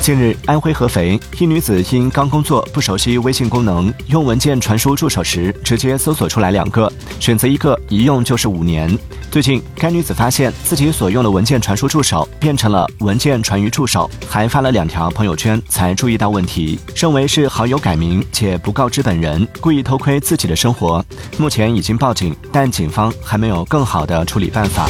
近日安徽合肥一女子因刚工作不熟悉微信功能用文件传输助手时直接搜索出来两个选择一个一用就是五年。最近该女子发现自己所用的文件传输助手变成了文件传于助手还发了两条朋友圈才注意到问题认为是好友改名且不告知本人故意偷窥自己的生活。目前已经报警但警方还没有更好的处理办法。